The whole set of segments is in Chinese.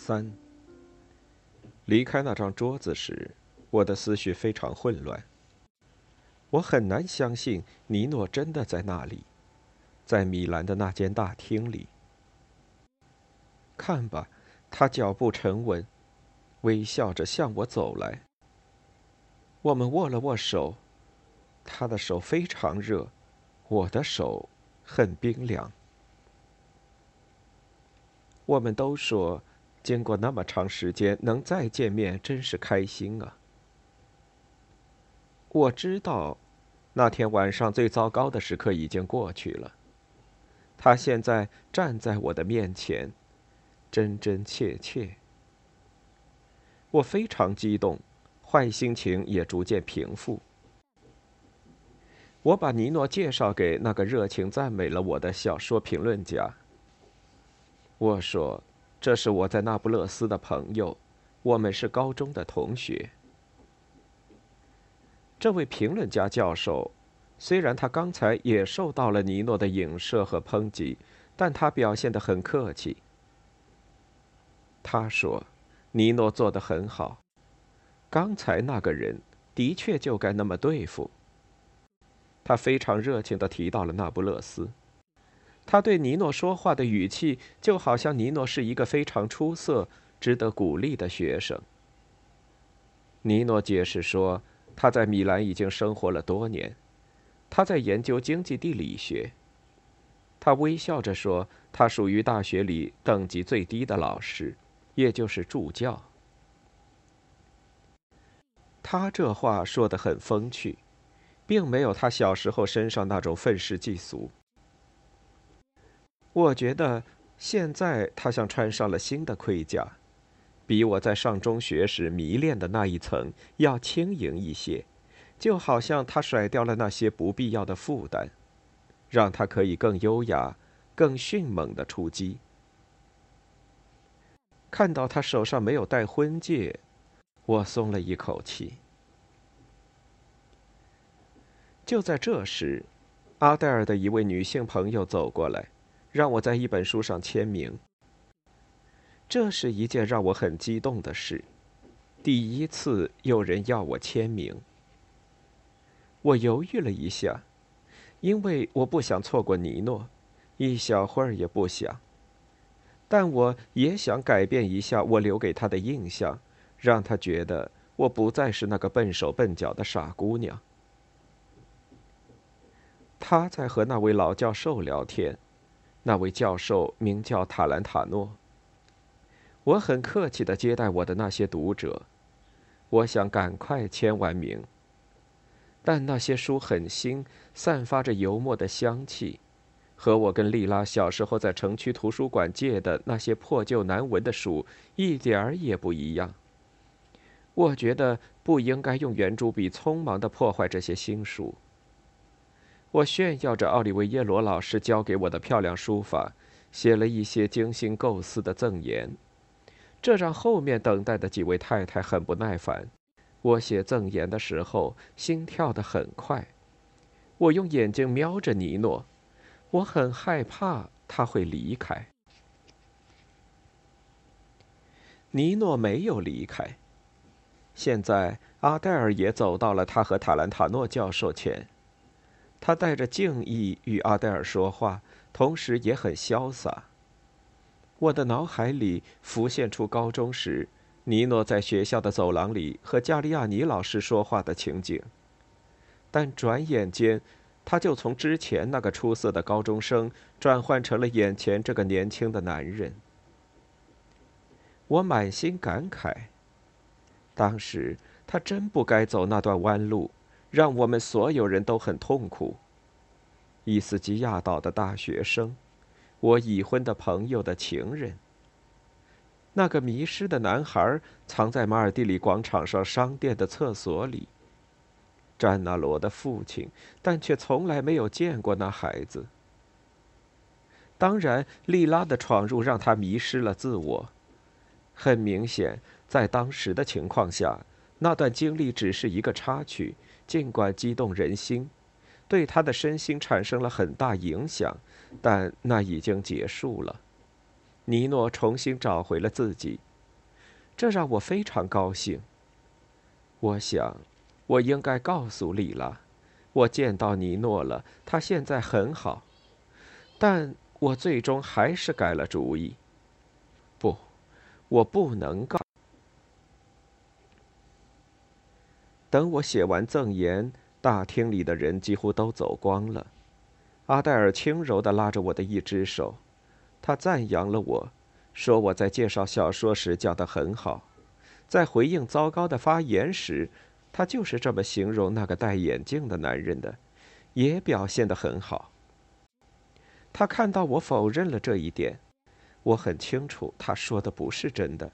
三。离开那张桌子时，我的思绪非常混乱。我很难相信尼诺真的在那里，在米兰的那间大厅里。看吧，他脚步沉稳，微笑着向我走来。我们握了握手，他的手非常热，我的手很冰凉。我们都说。经过那么长时间，能再见面真是开心啊！我知道，那天晚上最糟糕的时刻已经过去了。他现在站在我的面前，真真切切。我非常激动，坏心情也逐渐平复。我把尼诺介绍给那个热情赞美了我的小说评论家。我说。这是我在那不勒斯的朋友，我们是高中的同学。这位评论家教授，虽然他刚才也受到了尼诺的影射和抨击，但他表现得很客气。他说：“尼诺做得很好，刚才那个人的确就该那么对付。”他非常热情地提到了那不勒斯。他对尼诺说话的语气，就好像尼诺是一个非常出色、值得鼓励的学生。尼诺解释说，他在米兰已经生活了多年，他在研究经济地理学。他微笑着说，他属于大学里等级最低的老师，也就是助教。他这话说得很风趣，并没有他小时候身上那种愤世嫉俗。我觉得现在他像穿上了新的盔甲，比我在上中学时迷恋的那一层要轻盈一些，就好像他甩掉了那些不必要的负担，让他可以更优雅、更迅猛的出击。看到他手上没有戴婚戒，我松了一口气。就在这时，阿黛尔的一位女性朋友走过来。让我在一本书上签名，这是一件让我很激动的事。第一次有人要我签名，我犹豫了一下，因为我不想错过尼诺，一小会儿也不想。但我也想改变一下我留给他的印象，让他觉得我不再是那个笨手笨脚的傻姑娘。他在和那位老教授聊天。那位教授名叫塔兰塔诺。我很客气地接待我的那些读者，我想赶快签完名。但那些书很新，散发着油墨的香气，和我跟丽拉小时候在城区图书馆借的那些破旧难闻的书一点儿也不一样。我觉得不应该用圆珠笔匆忙地破坏这些新书。我炫耀着奥利维耶罗老师教给我的漂亮书法，写了一些精心构思的赠言，这让后面等待的几位太太很不耐烦。我写赠言的时候，心跳得很快。我用眼睛瞄着尼诺，我很害怕他会离开。尼诺没有离开。现在，阿黛尔也走到了他和塔兰塔诺教授前。他带着敬意与阿黛尔说话，同时也很潇洒。我的脑海里浮现出高中时尼诺在学校的走廊里和加利亚尼老师说话的情景，但转眼间，他就从之前那个出色的高中生转换成了眼前这个年轻的男人。我满心感慨。当时他真不该走那段弯路，让我们所有人都很痛苦。伊斯基亚岛的大学生，我已婚的朋友的情人，那个迷失的男孩藏在马尔蒂里广场上商店的厕所里。詹纳罗的父亲，但却从来没有见过那孩子。当然，莉拉的闯入让他迷失了自我。很明显，在当时的情况下，那段经历只是一个插曲，尽管激动人心，对他的身心产生了很大影响，但那已经结束了。尼诺重新找回了自己，这让我非常高兴。我想。我应该告诉莉拉，我见到尼诺了，他现在很好。但我最终还是改了主意。不，我不能告。等我写完赠言，大厅里的人几乎都走光了。阿黛尔轻柔地拉着我的一只手，他赞扬了我，说我在介绍小说时讲得很好，在回应糟糕的发言时。他就是这么形容那个戴眼镜的男人的，也表现得很好。他看到我否认了这一点，我很清楚他说的不是真的。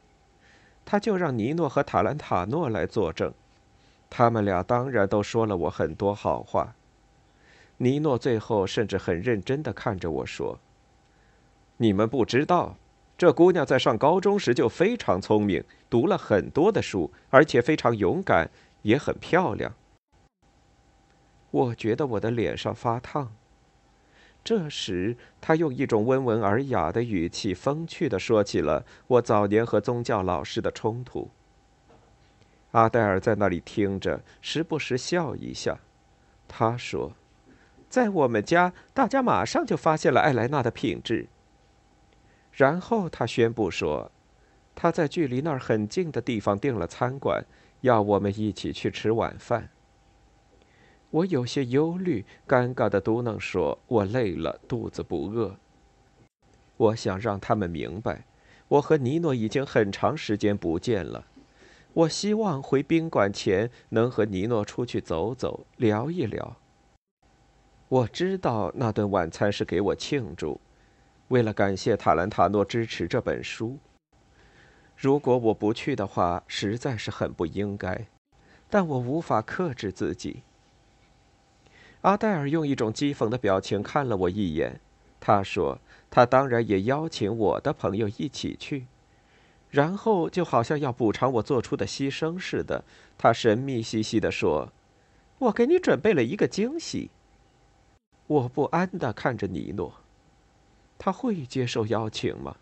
他就让尼诺和塔兰塔诺来作证，他们俩当然都说了我很多好话。尼诺最后甚至很认真地看着我说：“你们不知道，这姑娘在上高中时就非常聪明，读了很多的书，而且非常勇敢。”也很漂亮。我觉得我的脸上发烫。这时，他用一种温文尔雅的语气，风趣地说起了我早年和宗教老师的冲突。阿黛尔在那里听着，时不时笑一下。他说：“在我们家，大家马上就发现了艾莱娜的品质。”然后他宣布说：“他在距离那儿很近的地方订了餐馆。”要我们一起去吃晚饭。我有些忧虑，尴尬的嘟囔说：“我累了，肚子不饿。”我想让他们明白，我和尼诺已经很长时间不见了。我希望回宾馆前能和尼诺出去走走，聊一聊。我知道那顿晚餐是给我庆祝，为了感谢塔兰塔诺支持这本书。如果我不去的话，实在是很不应该，但我无法克制自己。阿黛尔用一种讥讽的表情看了我一眼，他说：“他当然也邀请我的朋友一起去。”然后就好像要补偿我做出的牺牲似的，他神秘兮兮地说：“我给你准备了一个惊喜。”我不安地看着尼诺，他会接受邀请吗？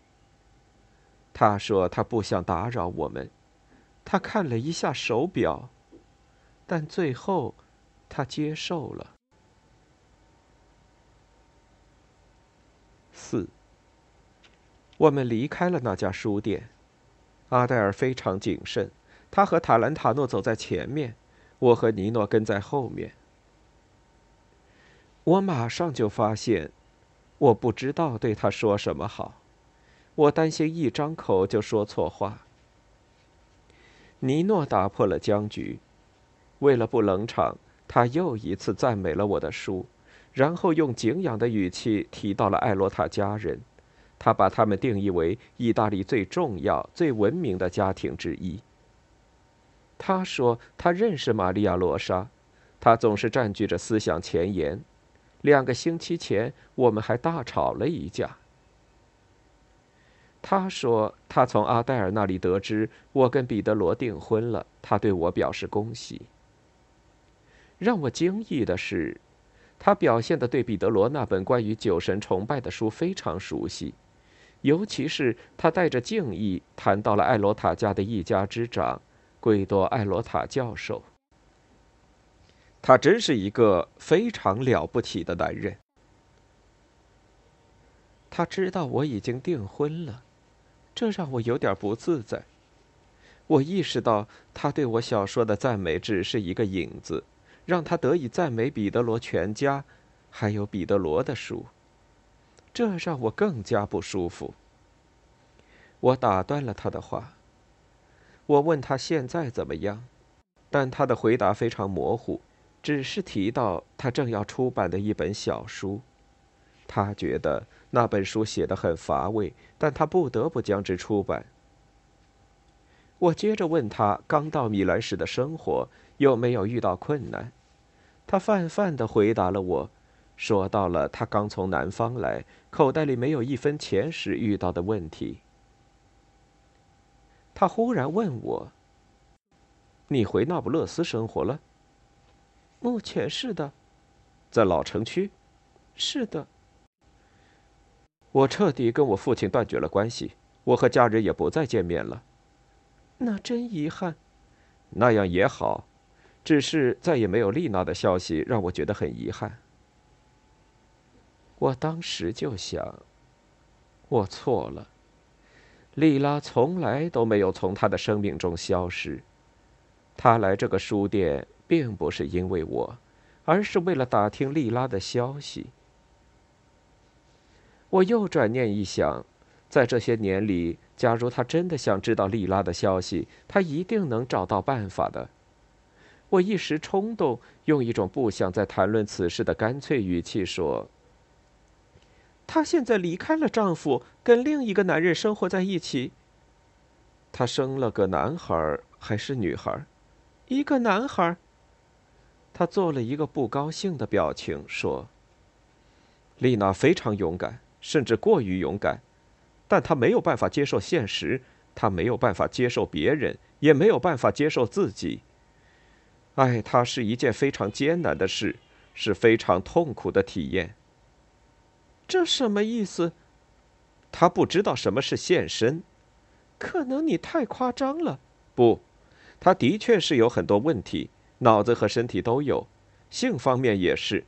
他说：“他不想打扰我们。”他看了一下手表，但最后，他接受了。四。我们离开了那家书店，阿黛尔非常谨慎，他和塔兰塔诺走在前面，我和尼诺跟在后面。我马上就发现，我不知道对他说什么好。我担心一张口就说错话。尼诺打破了僵局，为了不冷场，他又一次赞美了我的书，然后用敬仰的语气提到了艾罗塔家人，他把他们定义为意大利最重要、最文明的家庭之一。他说他认识玛利亚·罗莎，他总是占据着思想前沿。两个星期前，我们还大吵了一架。他说：“他从阿黛尔那里得知我跟彼得罗订婚了，他对我表示恭喜。”让我惊异的是，他表现的对彼得罗那本关于酒神崇拜的书非常熟悉，尤其是他带着敬意谈到了艾罗塔家的一家之长，贵多艾罗塔教授。他真是一个非常了不起的男人。他知道我已经订婚了。这让我有点不自在。我意识到他对我小说的赞美只是一个引子，让他得以赞美彼得罗全家，还有彼得罗的书。这让我更加不舒服。我打断了他的话。我问他现在怎么样，但他的回答非常模糊，只是提到他正要出版的一本小书。他觉得那本书写得很乏味，但他不得不将之出版。我接着问他刚到米兰时的生活有没有遇到困难，他泛泛的回答了我，说到了他刚从南方来，口袋里没有一分钱时遇到的问题。他忽然问我：“你回那不勒斯生活了？”“目前是的。”“在老城区？”“是的。”我彻底跟我父亲断绝了关系，我和家人也不再见面了。那真遗憾。那样也好，只是再也没有丽娜的消息，让我觉得很遗憾。我当时就想，我错了。莉拉从来都没有从他的生命中消失。他来这个书店，并不是因为我，而是为了打听莉拉的消息。我又转念一想，在这些年里，假如他真的想知道莉拉的消息，他一定能找到办法的。我一时冲动，用一种不想再谈论此事的干脆语气说。她现在离开了丈夫，跟另一个男人生活在一起。她生了个男孩还是女孩？一个男孩。她做了一个不高兴的表情，说：“丽娜非常勇敢，甚至过于勇敢，但她没有办法接受现实，她没有办法接受别人，也没有办法接受自己。爱她是一件非常艰难的事，是非常痛苦的体验。”这什么意思？他不知道什么是献身。可能你太夸张了。不，他的确是有很多问题，脑子和身体都有，性方面也是。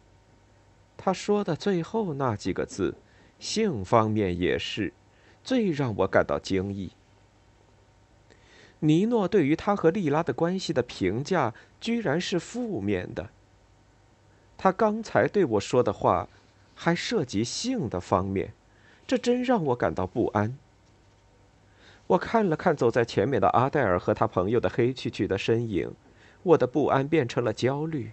他说的最后那几个字，“性方面也是”，最让我感到惊异。尼诺对于他和莉拉的关系的评价，居然是负面的。他刚才对我说的话。还涉及性的方面，这真让我感到不安。我看了看走在前面的阿黛尔和他朋友的黑黢黢的身影，我的不安变成了焦虑。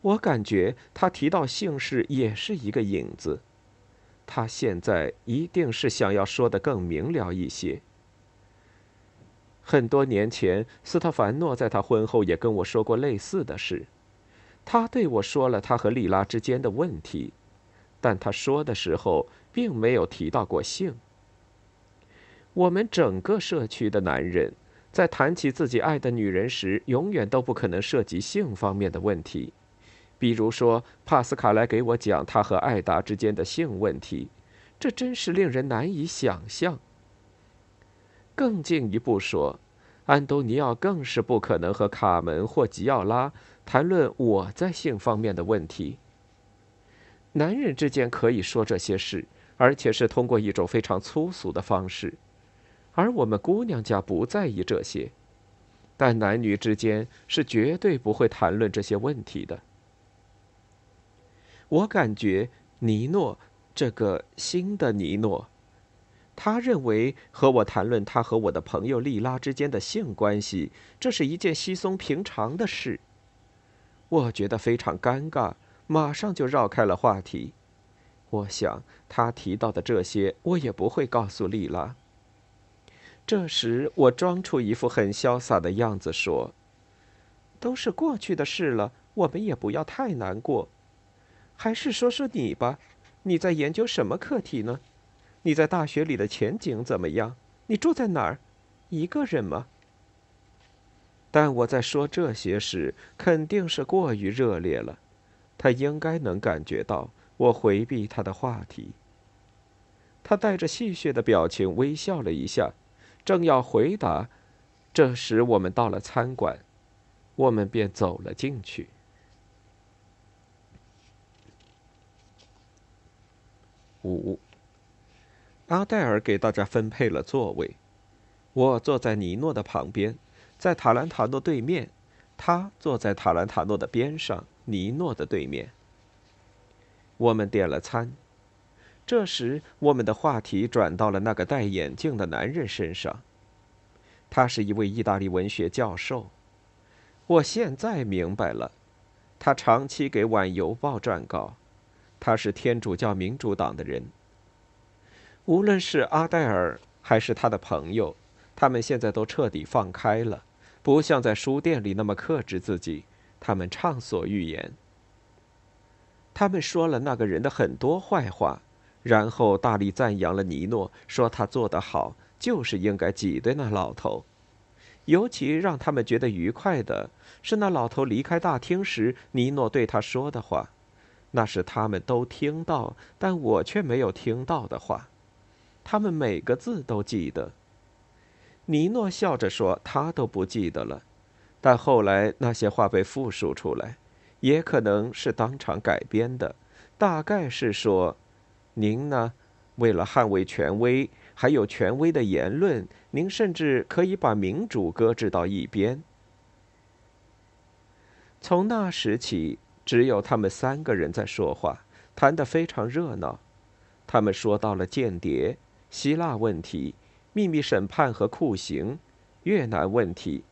我感觉他提到姓氏也是一个影子，他现在一定是想要说的更明了一些。很多年前，斯特凡诺在他婚后也跟我说过类似的事。他对我说了他和莉拉之间的问题，但他说的时候并没有提到过性。我们整个社区的男人在谈起自己爱的女人时，永远都不可能涉及性方面的问题。比如说，帕斯卡来给我讲他和艾达之间的性问题，这真是令人难以想象。更进一步说，安东尼奥更是不可能和卡门或吉奥拉。谈论我在性方面的问题。男人之间可以说这些事，而且是通过一种非常粗俗的方式，而我们姑娘家不在意这些。但男女之间是绝对不会谈论这些问题的。我感觉尼诺这个新的尼诺，他认为和我谈论他和我的朋友莉拉之间的性关系，这是一件稀松平常的事。我觉得非常尴尬，马上就绕开了话题。我想他提到的这些，我也不会告诉丽拉。这时，我装出一副很潇洒的样子说：“都是过去的事了，我们也不要太难过。还是说说你吧，你在研究什么课题呢？你在大学里的前景怎么样？你住在哪儿？一个人吗？”但我在说这些时，肯定是过于热烈了。他应该能感觉到我回避他的话题。他带着戏谑的表情微笑了一下，正要回答，这时我们到了餐馆，我们便走了进去。五，阿黛尔给大家分配了座位，我坐在尼诺的旁边。在塔兰塔诺对面，他坐在塔兰塔诺的边上，尼诺的对面。我们点了餐，这时，我们的话题转到了那个戴眼镜的男人身上。他是一位意大利文学教授。我现在明白了，他长期给《晚邮报》撰稿。他是天主教民主党的人。无论是阿黛尔还是他的朋友，他们现在都彻底放开了，不像在书店里那么克制自己。他们畅所欲言。他们说了那个人的很多坏话。然后大力赞扬了尼诺，说他做得好，就是应该挤兑那老头。尤其让他们觉得愉快的是，那老头离开大厅时，尼诺对他说的话，那是他们都听到，但我却没有听到的话。他们每个字都记得。尼诺笑着说：“他都不记得了。”但后来那些话被复述出来，也可能是当场改编的，大概是说。您呢？为了捍卫权威，还有权威的言论，您甚至可以把民主搁置到一边。从那时起，只有他们三个人在说话，谈得非常热闹。他们说到了间谍、希腊问题、秘密审判和酷刑、越南问题，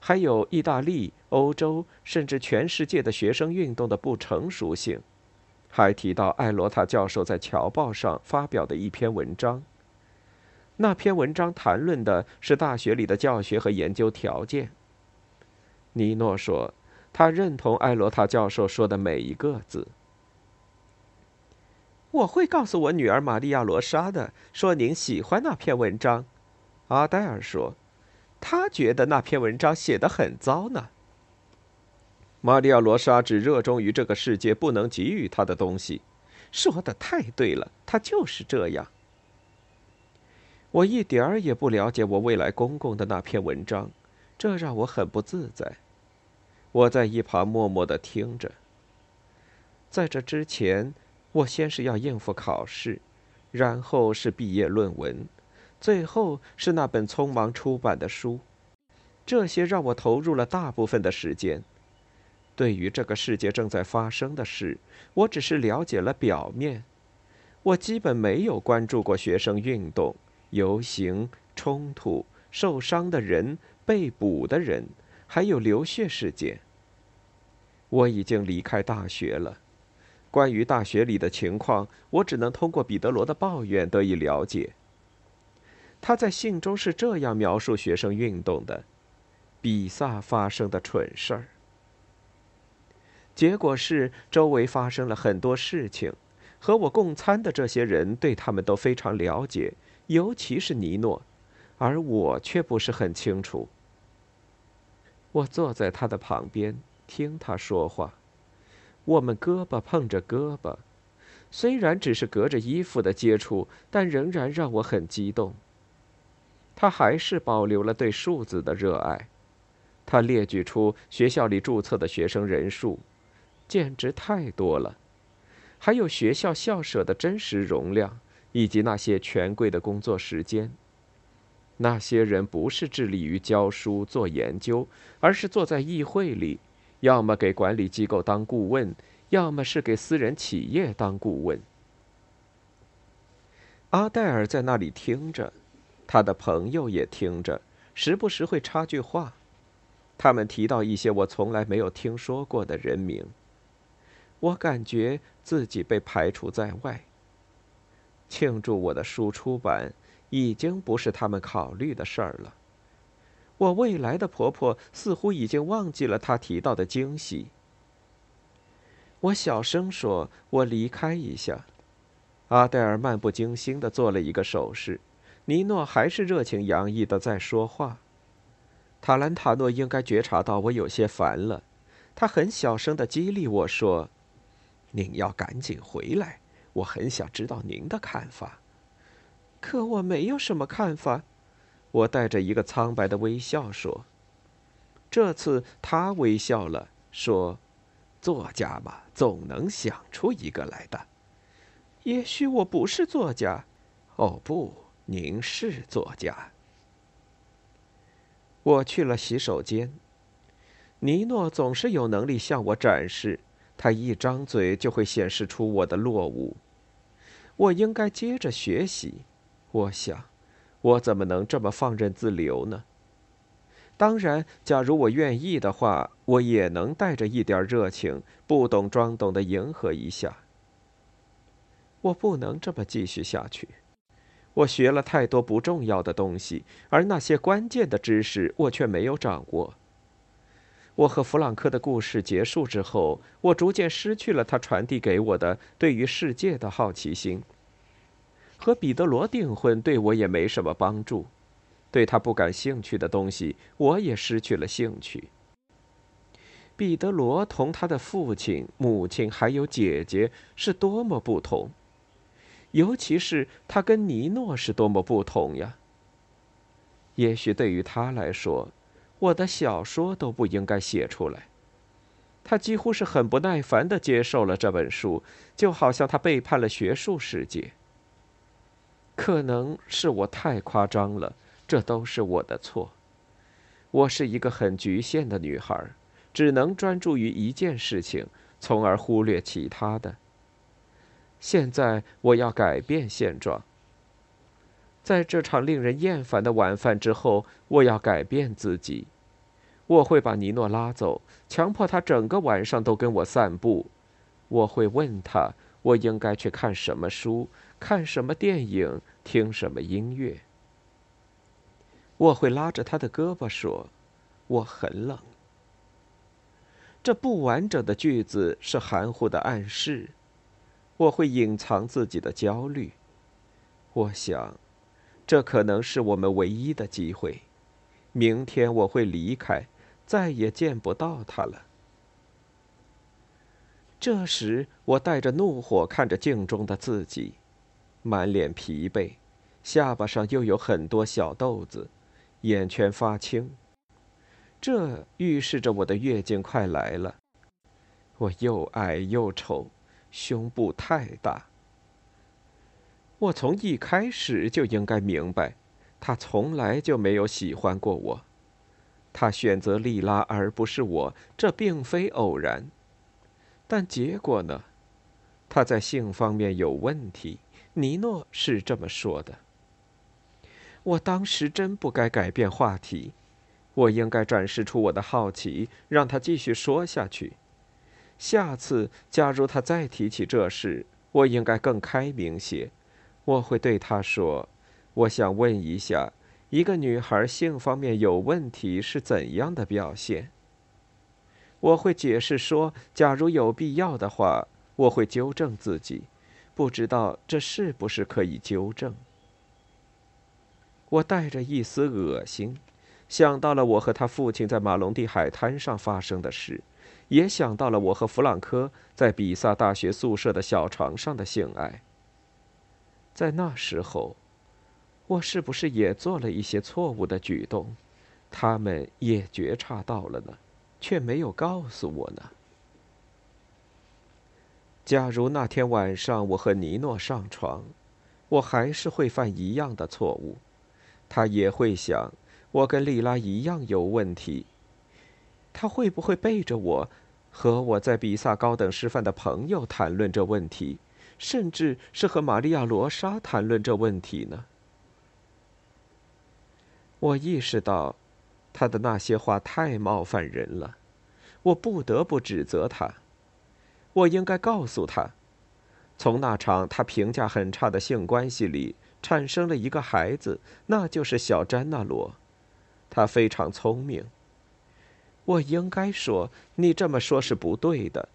还有意大利、欧洲，甚至全世界的学生运动的不成熟性。还提到艾罗塔教授在《侨报》上发表的一篇文章。那篇文章谈论的是大学里的教学和研究条件。尼诺说，他认同艾罗塔教授说的每一个字。我会告诉我女儿玛利亚·罗莎的，说您喜欢那篇文章。阿黛尔说，他觉得那篇文章写得很糟呢。玛利亚·罗莎只热衷于这个世界不能给予她的东西，说的太对了，她就是这样。我一点儿也不了解我未来公公的那篇文章，这让我很不自在。我在一旁默默的听着。在这之前，我先是要应付考试，然后是毕业论文，最后是那本匆忙出版的书，这些让我投入了大部分的时间。对于这个世界正在发生的事，我只是了解了表面。我基本没有关注过学生运动、游行、冲突、受伤的人、被捕的人，还有流血事件。我已经离开大学了。关于大学里的情况，我只能通过彼得罗的抱怨得以了解。他在信中是这样描述学生运动的：比萨发生的蠢事儿。结果是，周围发生了很多事情，和我共餐的这些人对他们都非常了解，尤其是尼诺，而我却不是很清楚。我坐在他的旁边听他说话，我们胳膊碰着胳膊，虽然只是隔着衣服的接触，但仍然让我很激动。他还是保留了对数字的热爱，他列举出学校里注册的学生人数。简直太多了，还有学校校舍的真实容量，以及那些权贵的工作时间。那些人不是致力于教书做研究，而是坐在议会里，要么给管理机构当顾问，要么是给私人企业当顾问。阿黛尔在那里听着，他的朋友也听着，时不时会插句话。他们提到一些我从来没有听说过的人名。我感觉自己被排除在外。庆祝我的书出版已经不是他们考虑的事儿了。我未来的婆婆似乎已经忘记了她提到的惊喜。我小声说：“我离开一下。”阿黛尔漫不经心的做了一个手势。尼诺还是热情洋溢的在说话。塔兰塔诺应该觉察到我有些烦了，他很小声的激励我说。您要赶紧回来，我很想知道您的看法。可我没有什么看法，我带着一个苍白的微笑说。这次他微笑了，说：“作家嘛，总能想出一个来的。也许我不是作家。哦，不，您是作家。”我去了洗手间。尼诺总是有能力向我展示。他一张嘴就会显示出我的落伍。我应该接着学习。我想，我怎么能这么放任自流呢？当然，假如我愿意的话，我也能带着一点热情，不懂装懂的迎合一下。我不能这么继续下去。我学了太多不重要的东西，而那些关键的知识我却没有掌握。我和弗朗克的故事结束之后，我逐渐失去了他传递给我的对于世界的好奇心。和彼得罗订婚对我也没什么帮助。对他不感兴趣的东西，我也失去了兴趣。彼得罗同他的父亲、母亲还有姐姐是多么不同，尤其是他跟尼诺是多么不同呀！也许对于他来说，我的小说都不应该写出来。他几乎是很不耐烦的接受了这本书，就好像他背叛了学术世界。可能是我太夸张了。这都是我的错。我是一个很局限的女孩，只能专注于一件事情，从而忽略其他的。现在我要改变现状。在这场令人厌烦的晚饭之后，我要改变自己。我会把尼诺拉走，强迫他整个晚上都跟我散步。我会问他，我应该去看什么书，看什么电影，听什么音乐。我会拉着他的胳膊说：“我很冷。”这不完整的句子是含糊的暗示。我会隐藏自己的焦虑。我想，这可能是我们唯一的机会。明天我会离开，再也见不到他了。这时，我带着怒火看着镜中的自己，满脸疲惫，下巴上又有很多小豆子。眼圈发青，这预示着我的月经快来了。我又矮又丑，胸部太大。我从一开始就应该明白，他从来就没有喜欢过我。他选择莉拉而不是我，这并非偶然。但结果呢？他在性方面有问题，尼诺是这么说的。我当时真不该改变话题，我应该展示出我的好奇，让他继续说下去。下次，假如他再提起这事，我应该更开明些。我会对他说：“我想问一下，一个女孩性方面有问题是怎样的表现？”我会解释说：“假如有必要的话，我会纠正自己。不知道这是不是可以纠正。”我带着一丝恶心，想到了我和他父亲在马龙蒂海滩上发生的事，也想到了我和弗朗科在比萨大学宿舍的小床上的性爱。在那时候，我是不是也做了一些错误的举动？他们也觉察到了呢，却没有告诉我呢。假如那天晚上我和尼诺上床，我还是会犯一样的错误。他也会想，我跟莉拉一样有问题。他会不会背着我，和我在比萨高等师范的朋友谈论这问题，甚至是和玛利亚·罗莎谈论这问题呢？我意识到，他的那些话太冒犯人了，我不得不指责他。我应该告诉他，从那场他评价很差的性关系里。产生了一个孩子，那就是小詹纳罗，他非常聪明。我应该说，你这么说是不对的。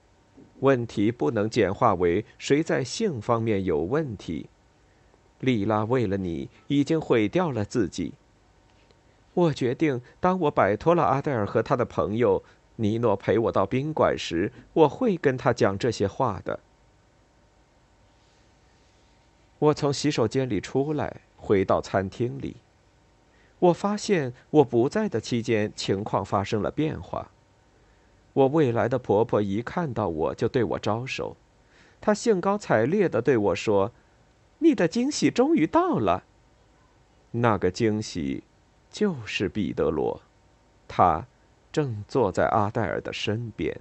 问题不能简化为谁在性方面有问题。莉拉为了你已经毁掉了自己。我决定，当我摆脱了阿黛尔和他的朋友尼诺陪我到宾馆时，我会跟他讲这些话的。我从洗手间里出来，回到餐厅里。我发现我不在的期间，情况发生了变化。我未来的婆婆一看到我就对我招手，她兴高采烈地对我说：“你的惊喜终于到了。”那个惊喜，就是彼得罗，他正坐在阿黛尔的身边。